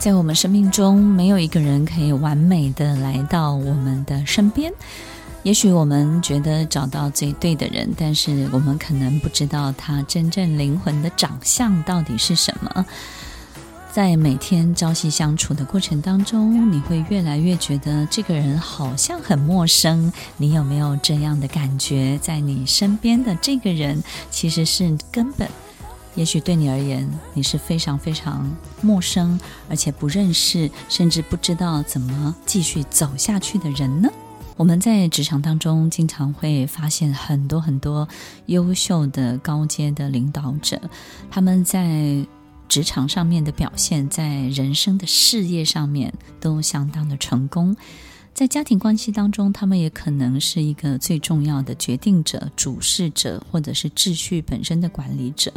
在我们生命中，没有一个人可以完美的来到我们的身边。也许我们觉得找到最对的人，但是我们可能不知道他真正灵魂的长相到底是什么。在每天朝夕相处的过程当中，你会越来越觉得这个人好像很陌生。你有没有这样的感觉？在你身边的这个人，其实是根本。也许对你而言，你是非常非常陌生，而且不认识，甚至不知道怎么继续走下去的人呢？我们在职场当中经常会发现很多很多优秀的高阶的领导者，他们在职场上面的表现，在人生的事业上面都相当的成功。在家庭关系当中，他们也可能是一个最重要的决定者、主事者，或者是秩序本身的管理者。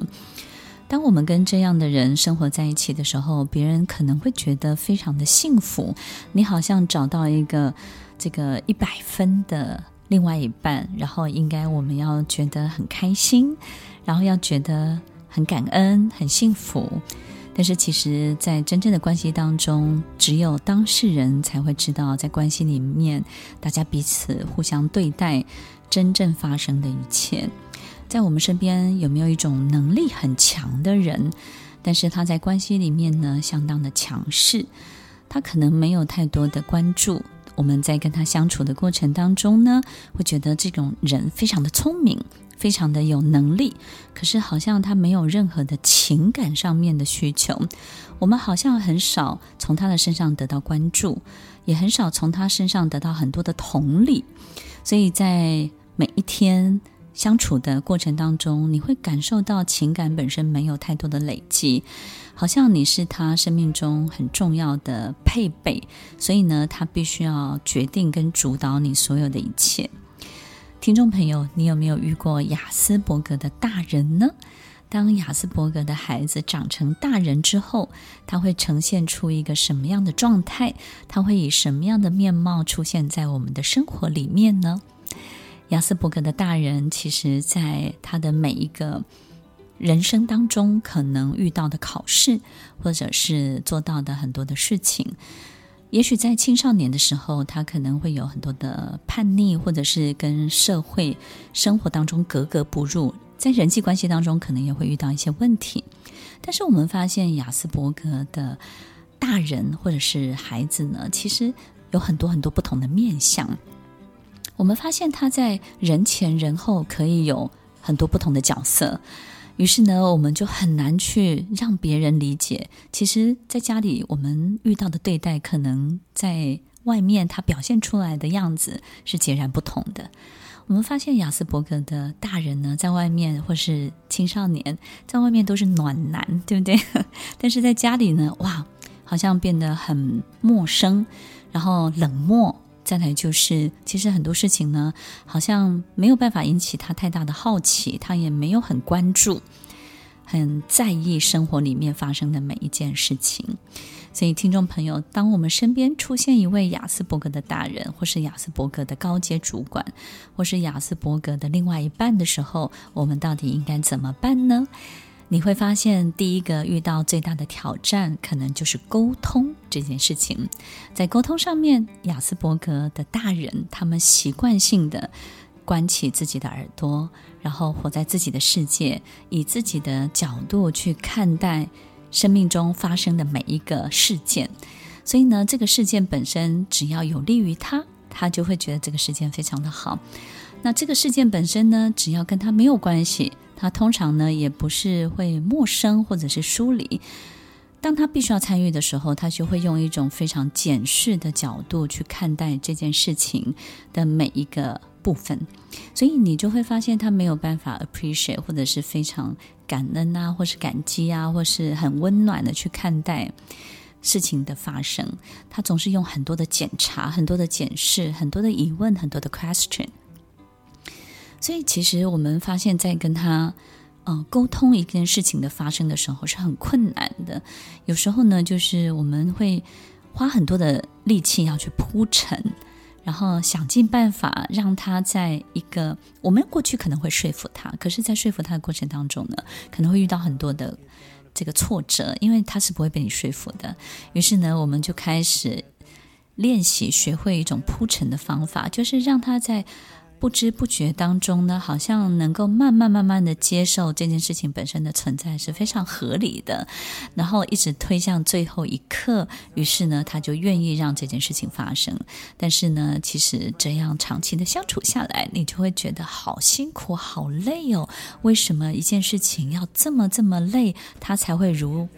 当我们跟这样的人生活在一起的时候，别人可能会觉得非常的幸福。你好像找到一个这个一百分的另外一半，然后应该我们要觉得很开心，然后要觉得很感恩、很幸福。但是其实，在真正的关系当中，只有当事人才会知道，在关系里面，大家彼此互相对待，真正发生的一切。在我们身边有没有一种能力很强的人？但是他在关系里面呢，相当的强势。他可能没有太多的关注。我们在跟他相处的过程当中呢，会觉得这种人非常的聪明，非常的有能力。可是好像他没有任何的情感上面的需求。我们好像很少从他的身上得到关注，也很少从他身上得到很多的同理。所以在每一天。相处的过程当中，你会感受到情感本身没有太多的累积，好像你是他生命中很重要的配备，所以呢，他必须要决定跟主导你所有的一切。听众朋友，你有没有遇过亚斯伯格的大人呢？当亚斯伯格的孩子长成大人之后，他会呈现出一个什么样的状态？他会以什么样的面貌出现在我们的生活里面呢？亚斯伯格的大人，其实在他的每一个人生当中，可能遇到的考试，或者是做到的很多的事情，也许在青少年的时候，他可能会有很多的叛逆，或者是跟社会生活当中格格不入，在人际关系当中可能也会遇到一些问题。但是我们发现，亚斯伯格的大人或者是孩子呢，其实有很多很多不同的面相。我们发现他在人前人后可以有很多不同的角色，于是呢，我们就很难去让别人理解。其实，在家里我们遇到的对待，可能在外面他表现出来的样子是截然不同的。我们发现亚斯伯格的大人呢，在外面或是青少年，在外面都是暖男，对不对？但是在家里呢，哇，好像变得很陌生，然后冷漠。再来就是，其实很多事情呢，好像没有办法引起他太大的好奇，他也没有很关注、很在意生活里面发生的每一件事情。所以，听众朋友，当我们身边出现一位亚斯伯格的大人，或是亚斯伯格的高阶主管，或是亚斯伯格的另外一半的时候，我们到底应该怎么办呢？你会发现，第一个遇到最大的挑战，可能就是沟通这件事情。在沟通上面，亚斯伯格的大人，他们习惯性的关起自己的耳朵，然后活在自己的世界，以自己的角度去看待生命中发生的每一个事件。所以呢，这个事件本身只要有利于他，他就会觉得这个事件非常的好。那这个事件本身呢，只要跟他没有关系。他通常呢，也不是会陌生或者是疏离。当他必须要参与的时候，他就会用一种非常检视的角度去看待这件事情的每一个部分，所以你就会发现他没有办法 appreciate 或者是非常感恩啊，或是感激啊，或是很温暖的去看待事情的发生。他总是用很多的检查、很多的检视、很多的疑问、很多的 question。所以其实我们发现，在跟他嗯沟通一件事情的发生的时候是很困难的。有时候呢，就是我们会花很多的力气要去铺陈。然后想尽办法让他在一个我们过去可能会说服他，可是，在说服他的过程当中呢，可能会遇到很多的这个挫折，因为他是不会被你说服的。于是呢，我们就开始练习学会一种铺陈的方法，就是让他在。不知不觉当中呢，好像能够慢慢慢慢的接受这件事情本身的存在是非常合理的，然后一直推向最后一刻，于是呢，他就愿意让这件事情发生。但是呢，其实这样长期的相处下来，你就会觉得好辛苦、好累哦。为什么一件事情要这么这么累，他才会如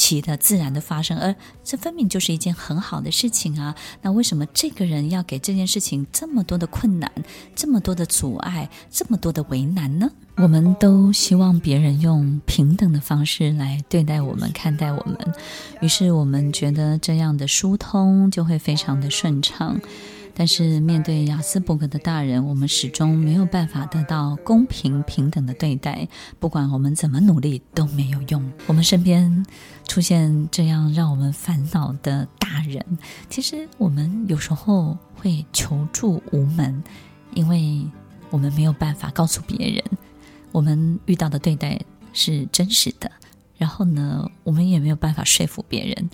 其的自然的发生，而这分明就是一件很好的事情啊！那为什么这个人要给这件事情这么多的困难、这么多的阻碍、这么多的为难呢？我们都希望别人用平等的方式来对待我们、看待我们，于是我们觉得这样的疏通就会非常的顺畅。但是面对雅斯伯格的大人，我们始终没有办法得到公平平等的对待，不管我们怎么努力都没有用。我们身边出现这样让我们烦恼的大人，其实我们有时候会求助无门，因为我们没有办法告诉别人我们遇到的对待是真实的，然后呢，我们也没有办法说服别人。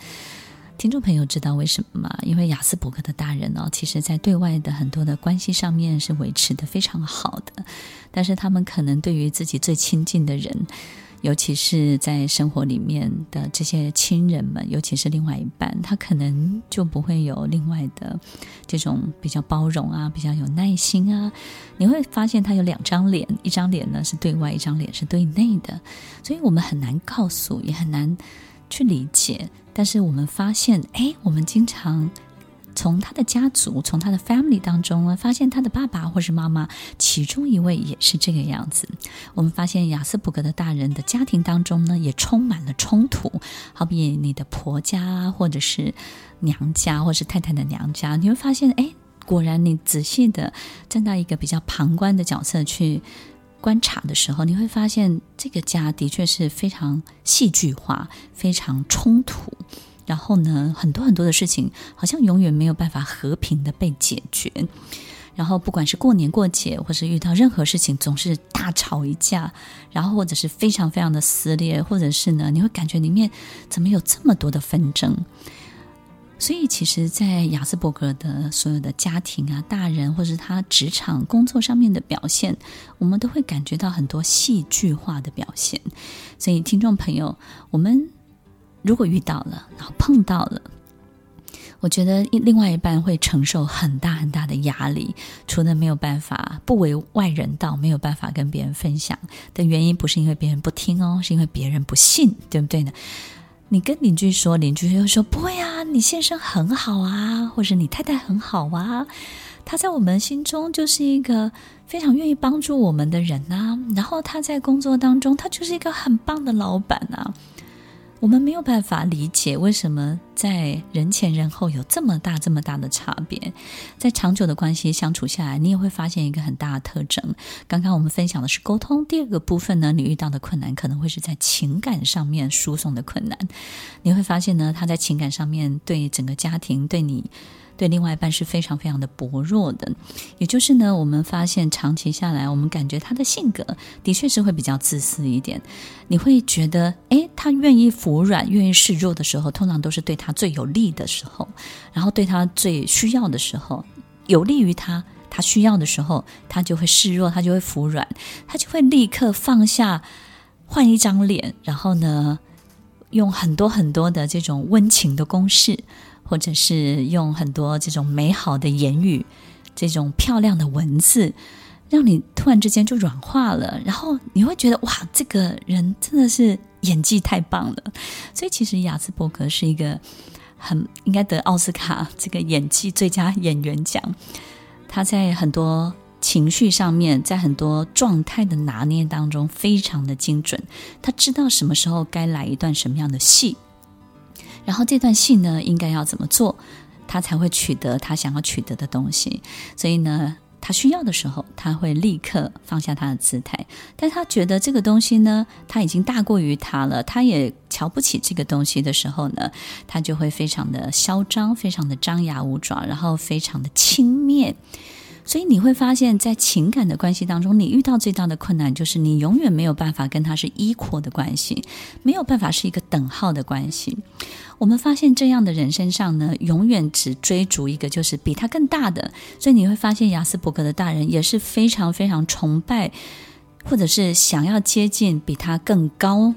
听众朋友知道为什么吗？因为雅斯伯格的大人哦，其实在对外的很多的关系上面是维持得非常好的，但是他们可能对于自己最亲近的人，尤其是在生活里面的这些亲人们，尤其是另外一半，他可能就不会有另外的这种比较包容啊，比较有耐心啊。你会发现他有两张脸，一张脸呢是对外，一张脸是对内的，所以我们很难告诉，也很难去理解。但是我们发现，哎，我们经常从他的家族、从他的 family 当中呢，发现他的爸爸或是妈妈，其中一位也是这个样子。我们发现亚斯伯格的大人的家庭当中呢，也充满了冲突。好比你的婆家啊，或者是娘家，或是太太的娘家，你会发现，哎，果然你仔细的站到一个比较旁观的角色去。观察的时候，你会发现这个家的确是非常戏剧化、非常冲突。然后呢，很多很多的事情好像永远没有办法和平的被解决。然后，不管是过年过节，或是遇到任何事情，总是大吵一架。然后，或者是非常非常的撕裂，或者是呢，你会感觉里面怎么有这么多的纷争。所以，其实，在亚斯伯格的所有的家庭啊、大人，或是他职场工作上面的表现，我们都会感觉到很多戏剧化的表现。所以，听众朋友，我们如果遇到了，然后碰到了，我觉得另外一半会承受很大很大的压力，除了没有办法不为外人道，没有办法跟别人分享的原因，不是因为别人不听哦，是因为别人不信，对不对呢？你跟邻居说，邻居又说不会啊，你先生很好啊，或者你太太很好啊，他在我们心中就是一个非常愿意帮助我们的人啊。然后他在工作当中，他就是一个很棒的老板啊。我们没有办法理解为什么在人前人后有这么大这么大的差别，在长久的关系相处下来，你也会发现一个很大的特征。刚刚我们分享的是沟通，第二个部分呢，你遇到的困难可能会是在情感上面输送的困难。你会发现呢，他在情感上面对整个家庭对你。对另外一半是非常非常的薄弱的，也就是呢，我们发现长期下来，我们感觉他的性格的确是会比较自私一点。你会觉得，诶，他愿意服软、愿意示弱的时候，通常都是对他最有利的时候，然后对他最需要的时候，有利于他，他需要的时候，他就会示弱，他就会服软，他就会立刻放下，换一张脸，然后呢，用很多很多的这种温情的攻势。或者是用很多这种美好的言语，这种漂亮的文字，让你突然之间就软化了，然后你会觉得哇，这个人真的是演技太棒了。所以其实亚斯伯格是一个很应该得奥斯卡这个演技最佳演员奖。他在很多情绪上面，在很多状态的拿捏当中，非常的精准。他知道什么时候该来一段什么样的戏，然后这段戏呢，应该要怎么做，他才会取得他想要取得的东西。所以呢，他需要的时候，他会立刻放下他的姿态。但他觉得这个东西呢，他已经大过于他了，他也瞧不起这个东西的时候呢，他就会非常的嚣张，非常的张牙舞爪，然后非常的轻蔑。所以你会发现，在情感的关系当中，你遇到最大的困难就是你永远没有办法跟他是 equal 的关系，没有办法是一个等号的关系。我们发现这样的人身上呢，永远只追逐一个就是比他更大的。所以你会发现，雅斯伯格的大人也是非常非常崇拜，或者是想要接近比他更高，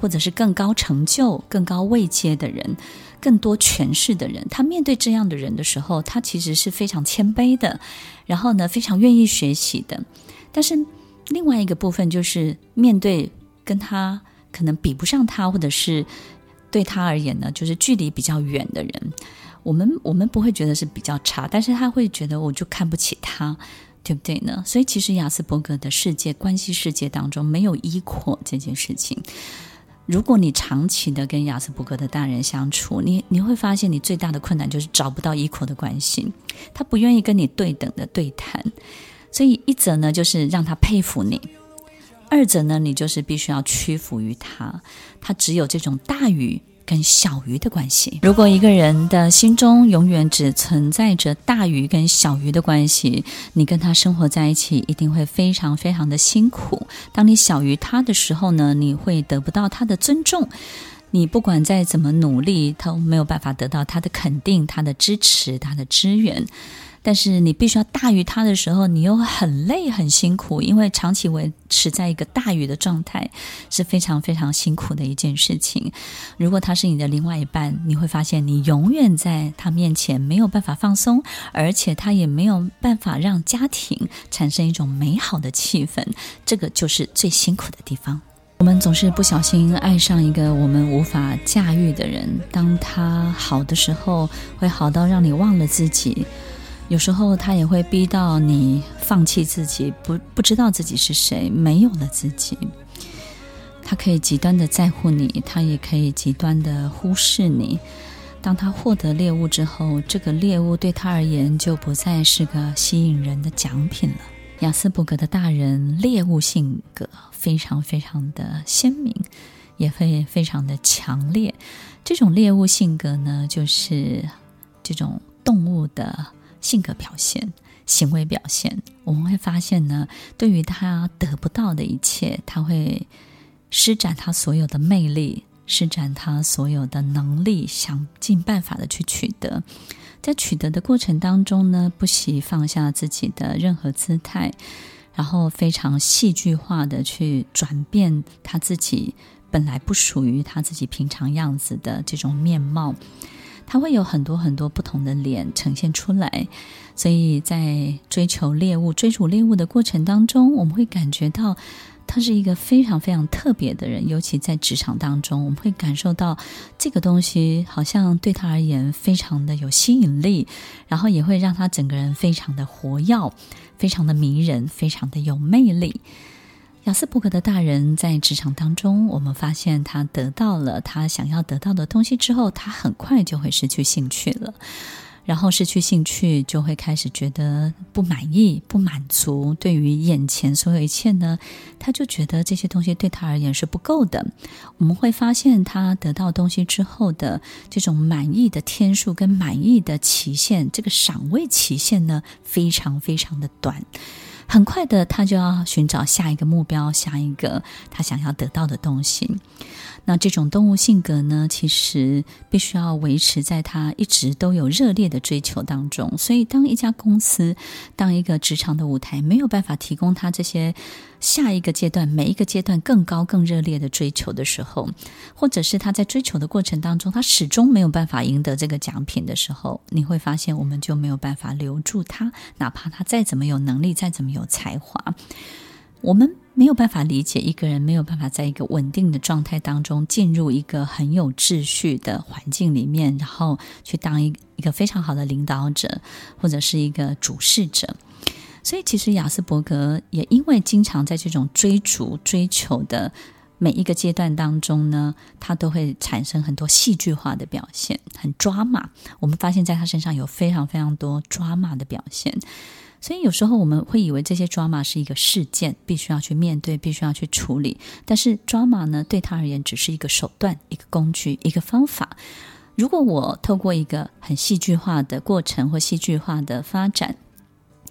或者是更高成就、更高位阶的人。更多权势的人，他面对这样的人的时候，他其实是非常谦卑的，然后呢，非常愿意学习的。但是另外一个部分就是面对跟他可能比不上他，或者是对他而言呢，就是距离比较远的人，我们我们不会觉得是比较差，但是他会觉得我就看不起他，对不对呢？所以其实亚斯伯格的世界关系世界当中没有依扩这件事情。如果你长期的跟雅斯伯格的大人相处，你你会发现你最大的困难就是找不到依靠的关系，他不愿意跟你对等的对谈，所以一则呢就是让他佩服你，二者呢你就是必须要屈服于他，他只有这种大于。跟小鱼的关系，如果一个人的心中永远只存在着大鱼跟小鱼的关系，你跟他生活在一起一定会非常非常的辛苦。当你小于他的时候呢，你会得不到他的尊重，你不管再怎么努力，都没有办法得到他的肯定、他的支持、他的支援。但是你必须要大于他的时候，你又很累很辛苦，因为长期维持在一个大于的状态是非常非常辛苦的一件事情。如果他是你的另外一半，你会发现你永远在他面前没有办法放松，而且他也没有办法让家庭产生一种美好的气氛。这个就是最辛苦的地方。我们总是不小心爱上一个我们无法驾驭的人，当他好的时候，会好到让你忘了自己。有时候他也会逼到你放弃自己，不不知道自己是谁，没有了自己。他可以极端的在乎你，他也可以极端的忽视你。当他获得猎物之后，这个猎物对他而言就不再是个吸引人的奖品了。雅斯伯格的大人猎物性格非常非常的鲜明，也会非常的强烈。这种猎物性格呢，就是这种动物的。性格表现、行为表现，我们会发现呢，对于他得不到的一切，他会施展他所有的魅力，施展他所有的能力，想尽办法的去取得。在取得的过程当中呢，不惜放下自己的任何姿态，然后非常戏剧化的去转变他自己本来不属于他自己平常样子的这种面貌。他会有很多很多不同的脸呈现出来，所以在追求猎物、追逐猎物的过程当中，我们会感觉到他是一个非常非常特别的人。尤其在职场当中，我们会感受到这个东西好像对他而言非常的有吸引力，然后也会让他整个人非常的活跃、非常的迷人、非常的有魅力。雅斯伯格的大人在职场当中，我们发现他得到了他想要得到的东西之后，他很快就会失去兴趣了。然后失去兴趣，就会开始觉得不满意、不满足。对于眼前所有一切呢，他就觉得这些东西对他而言是不够的。我们会发现，他得到东西之后的这种满意的天数跟满意的期限，这个赏味期限呢，非常非常的短。很快的，他就要寻找下一个目标，下一个他想要得到的东西。那这种动物性格呢，其实必须要维持在他一直都有热烈的追求当中。所以，当一家公司、当一个职场的舞台没有办法提供他这些下一个阶段、每一个阶段更高、更热烈的追求的时候，或者是他在追求的过程当中，他始终没有办法赢得这个奖品的时候，你会发现，我们就没有办法留住他，哪怕他再怎么有能力、再怎么有才华，我们。没有办法理解一个人没有办法在一个稳定的状态当中进入一个很有秩序的环境里面，然后去当一一个非常好的领导者或者是一个主事者。所以，其实亚斯伯格也因为经常在这种追逐、追求的每一个阶段当中呢，他都会产生很多戏剧化的表现，很抓马。我们发现，在他身上有非常非常多抓马的表现。所以，有时候我们会以为这些 drama 是一个事件，必须要去面对，必须要去处理。但是，drama 呢，对他而言只是一个手段、一个工具、一个方法。如果我透过一个很戏剧化的过程或戏剧化的发展，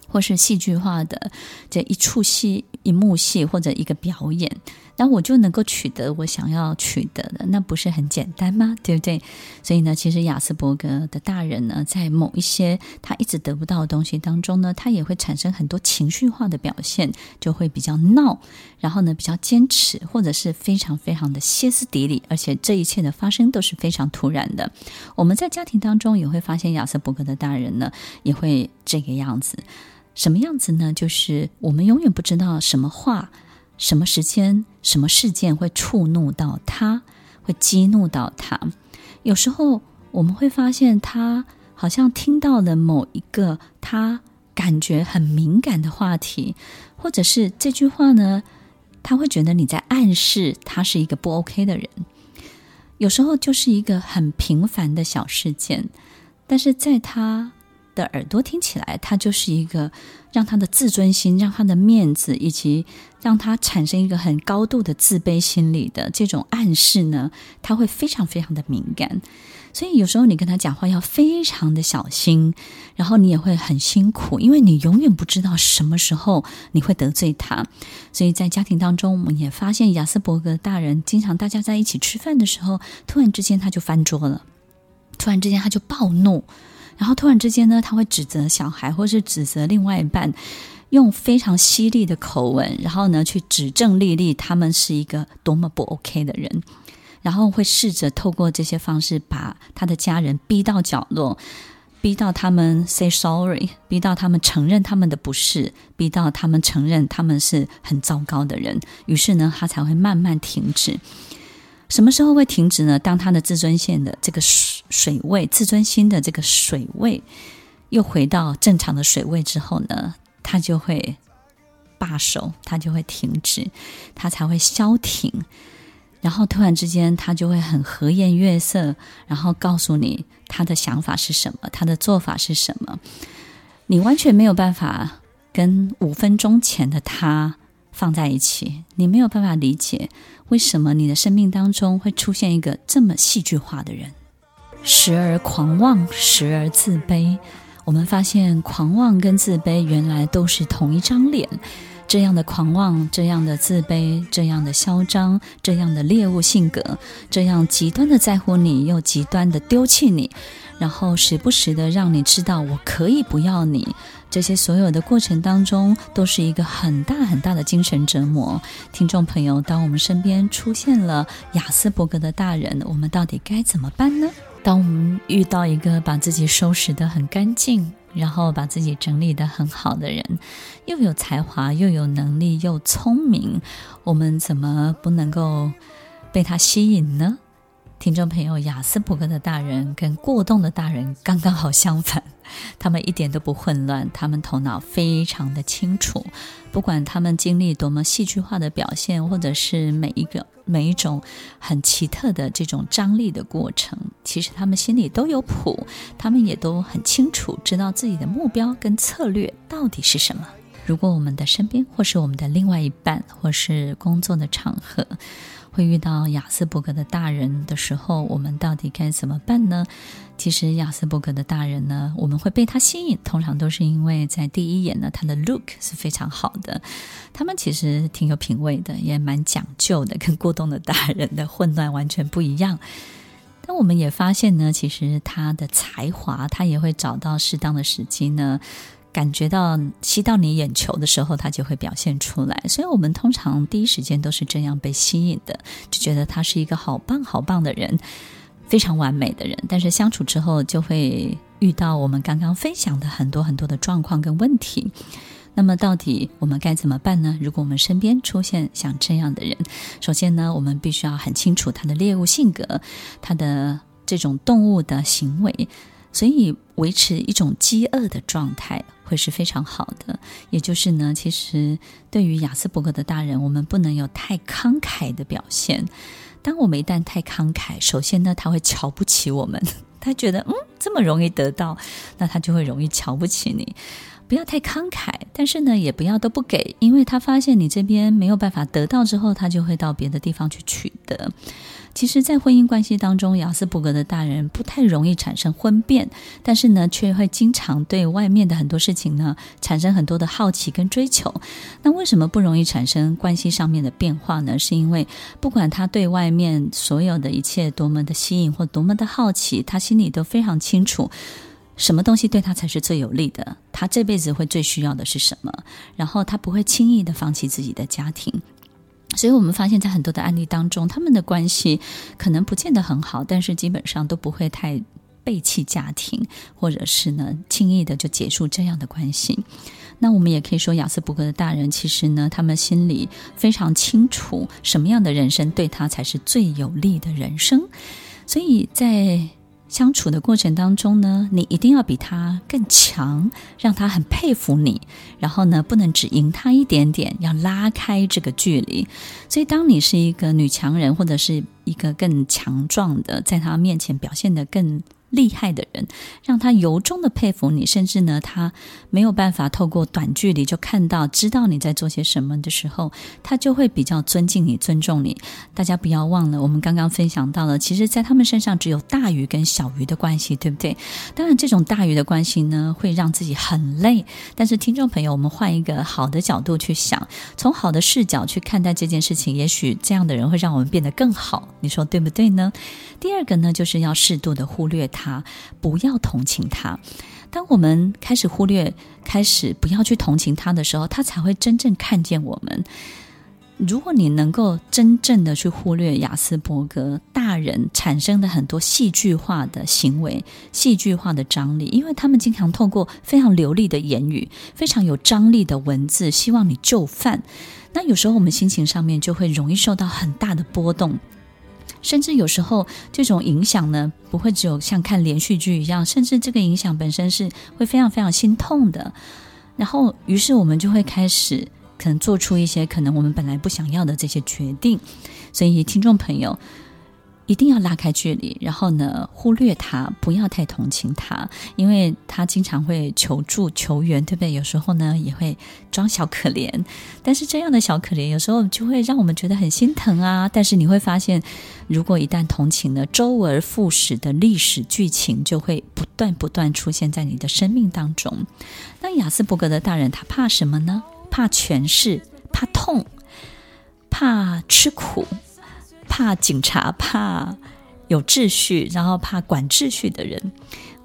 或是戏剧化的这一出戏、一幕戏或者一个表演，那我就能够取得我想要取得的，那不是很简单吗？对不对？所以呢，其实亚斯伯格的大人呢，在某一些他一直得不到的东西当中呢，他也会产生很多情绪化的表现，就会比较闹，然后呢，比较坚持，或者是非常非常的歇斯底里，而且这一切的发生都是非常突然的。我们在家庭当中也会发现，亚斯伯格的大人呢，也会这个样子。什么样子呢？就是我们永远不知道什么话、什么时间、什么事件会触怒到他，会激怒到他。有时候我们会发现，他好像听到了某一个他感觉很敏感的话题，或者是这句话呢，他会觉得你在暗示他是一个不 OK 的人。有时候就是一个很平凡的小事件，但是在他。的耳朵听起来，他就是一个让他的自尊心、让他的面子，以及让他产生一个很高度的自卑心理的这种暗示呢，他会非常非常的敏感。所以有时候你跟他讲话要非常的小心，然后你也会很辛苦，因为你永远不知道什么时候你会得罪他。所以在家庭当中，我们也发现亚斯伯格大人经常大家在一起吃饭的时候，突然之间他就翻桌了，突然之间他就暴怒。然后突然之间呢，他会指责小孩，或是指责另外一半，用非常犀利的口吻，然后呢去指证丽丽他们是一个多么不 OK 的人，然后会试着透过这些方式把他的家人逼到角落，逼到他们 say sorry，逼到他们承认他们的不是，逼到他们承认他们是很糟糕的人，于是呢，他才会慢慢停止。什么时候会停止呢？当他的自尊线的这个水位，自尊心的这个水位又回到正常的水位之后呢，他就会罢手，他就会停止，他才会消停。然后突然之间，他就会很和颜悦色，然后告诉你他的想法是什么，他的做法是什么。你完全没有办法跟五分钟前的他放在一起，你没有办法理解。为什么你的生命当中会出现一个这么戏剧化的人？时而狂妄，时而自卑。我们发现狂妄跟自卑原来都是同一张脸。这样的狂妄，这样的自卑，这样的嚣张，这样的猎物性格，这样极端的在乎你，又极端的丢弃你，然后时不时的让你知道我可以不要你。这些所有的过程当中，都是一个很大很大的精神折磨。听众朋友，当我们身边出现了亚斯伯格的大人，我们到底该怎么办呢？当我们遇到一个把自己收拾得很干净，然后把自己整理得很好的人，又有才华，又有能力，又聪明，我们怎么不能够被他吸引呢？听众朋友，雅斯伯格的大人跟过动的大人刚刚好相反，他们一点都不混乱，他们头脑非常的清楚，不管他们经历多么戏剧化的表现，或者是每一个每一种很奇特的这种张力的过程，其实他们心里都有谱，他们也都很清楚，知道自己的目标跟策略到底是什么。如果我们的身边，或是我们的另外一半，或是工作的场合，会遇到亚斯伯格的大人的时候，我们到底该怎么办呢？其实亚斯伯格的大人呢，我们会被他吸引，通常都是因为在第一眼呢，他的 look 是非常好的。他们其实挺有品味的，也蛮讲究的，跟过动的大人的混乱完全不一样。但我们也发现呢，其实他的才华，他也会找到适当的时机呢。感觉到吸到你眼球的时候，他就会表现出来。所以，我们通常第一时间都是这样被吸引的，就觉得他是一个好棒好棒的人，非常完美的人。但是相处之后，就会遇到我们刚刚分享的很多很多的状况跟问题。那么，到底我们该怎么办呢？如果我们身边出现像这样的人，首先呢，我们必须要很清楚他的猎物性格，他的这种动物的行为。所以维持一种饥饿的状态会是非常好的。也就是呢，其实对于雅斯伯格的大人，我们不能有太慷慨的表现。当我们一旦太慷慨，首先呢，他会瞧不起我们，他觉得嗯，这么容易得到，那他就会容易瞧不起你。不要太慷慨，但是呢，也不要都不给，因为他发现你这边没有办法得到之后，他就会到别的地方去取得。其实，在婚姻关系当中，雅斯伯格的大人不太容易产生婚变，但是呢，却会经常对外面的很多事情呢产生很多的好奇跟追求。那为什么不容易产生关系上面的变化呢？是因为不管他对外面所有的一切多么的吸引或多么的好奇，他心里都非常清楚。什么东西对他才是最有利的？他这辈子会最需要的是什么？然后他不会轻易的放弃自己的家庭。所以我们发现，在很多的案例当中，他们的关系可能不见得很好，但是基本上都不会太背弃家庭，或者是呢轻易的就结束这样的关系。那我们也可以说，亚斯伯格的大人其实呢，他们心里非常清楚什么样的人生对他才是最有利的人生。所以在相处的过程当中呢，你一定要比他更强，让他很佩服你。然后呢，不能只赢他一点点，要拉开这个距离。所以，当你是一个女强人，或者是一个更强壮的，在他面前表现得更厉害的人，让他由衷的佩服你，甚至呢，他没有办法透过短距离就看到、知道你在做些什么的时候，他就会比较尊敬你、尊重你。大家不要忘了，我们刚刚分享到了，其实，在他们身上只有大鱼跟小鱼的关系，对不对？当然，这种大鱼的关系呢，会让自己很累。但是，听众朋友，我们换一个好的角度去想，从好的视角去看待这件事情，也许这样的人会让我们变得更好。你说对不对呢？第二个呢，就是要适度的忽略他。他不要同情他。当我们开始忽略、开始不要去同情他的时候，他才会真正看见我们。如果你能够真正的去忽略亚斯伯格大人产生的很多戏剧化的行为、戏剧化的张力，因为他们经常透过非常流利的言语、非常有张力的文字，希望你就范。那有时候我们心情上面就会容易受到很大的波动。甚至有时候，这种影响呢，不会只有像看连续剧一样，甚至这个影响本身是会非常非常心痛的。然后，于是我们就会开始可能做出一些可能我们本来不想要的这些决定。所以，听众朋友。一定要拉开距离，然后呢，忽略他，不要太同情他，因为他经常会求助求援，对不对？有时候呢，也会装小可怜，但是这样的小可怜有时候就会让我们觉得很心疼啊。但是你会发现，如果一旦同情呢，周而复始的历史剧情就会不断不断出现在你的生命当中。那雅斯伯格的大人他怕什么呢？怕权势，怕痛，怕吃苦。怕警察，怕有秩序，然后怕管秩序的人。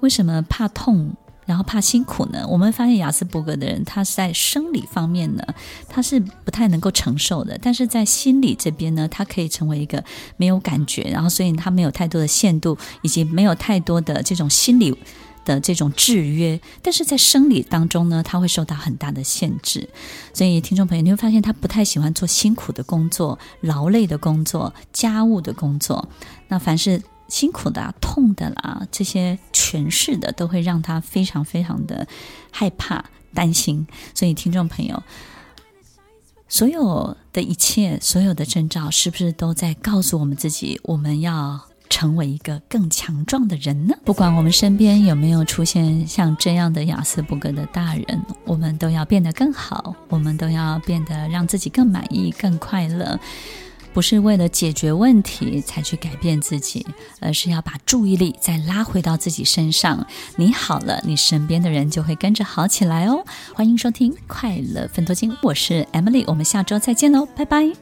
为什么怕痛，然后怕辛苦呢？我们发现雅斯伯格的人，他是在生理方面呢，他是不太能够承受的；但是在心理这边呢，他可以成为一个没有感觉，然后所以他没有太多的限度，以及没有太多的这种心理。的这种制约，但是在生理当中呢，他会受到很大的限制。所以，听众朋友，你会发现他不太喜欢做辛苦的工作、劳累的工作、家务的工作。那凡是辛苦的啊、痛的啦，这些诠释的，都会让他非常非常的害怕、担心。所以，听众朋友，所有的一切、所有的征兆，是不是都在告诉我们自己，我们要？成为一个更强壮的人呢？不管我们身边有没有出现像这样的亚斯伯格的大人，我们都要变得更好，我们都要变得让自己更满意、更快乐。不是为了解决问题才去改变自己，而是要把注意力再拉回到自己身上。你好了，你身边的人就会跟着好起来哦。欢迎收听《快乐分多金》，我是 Emily，我们下周再见喽，拜拜。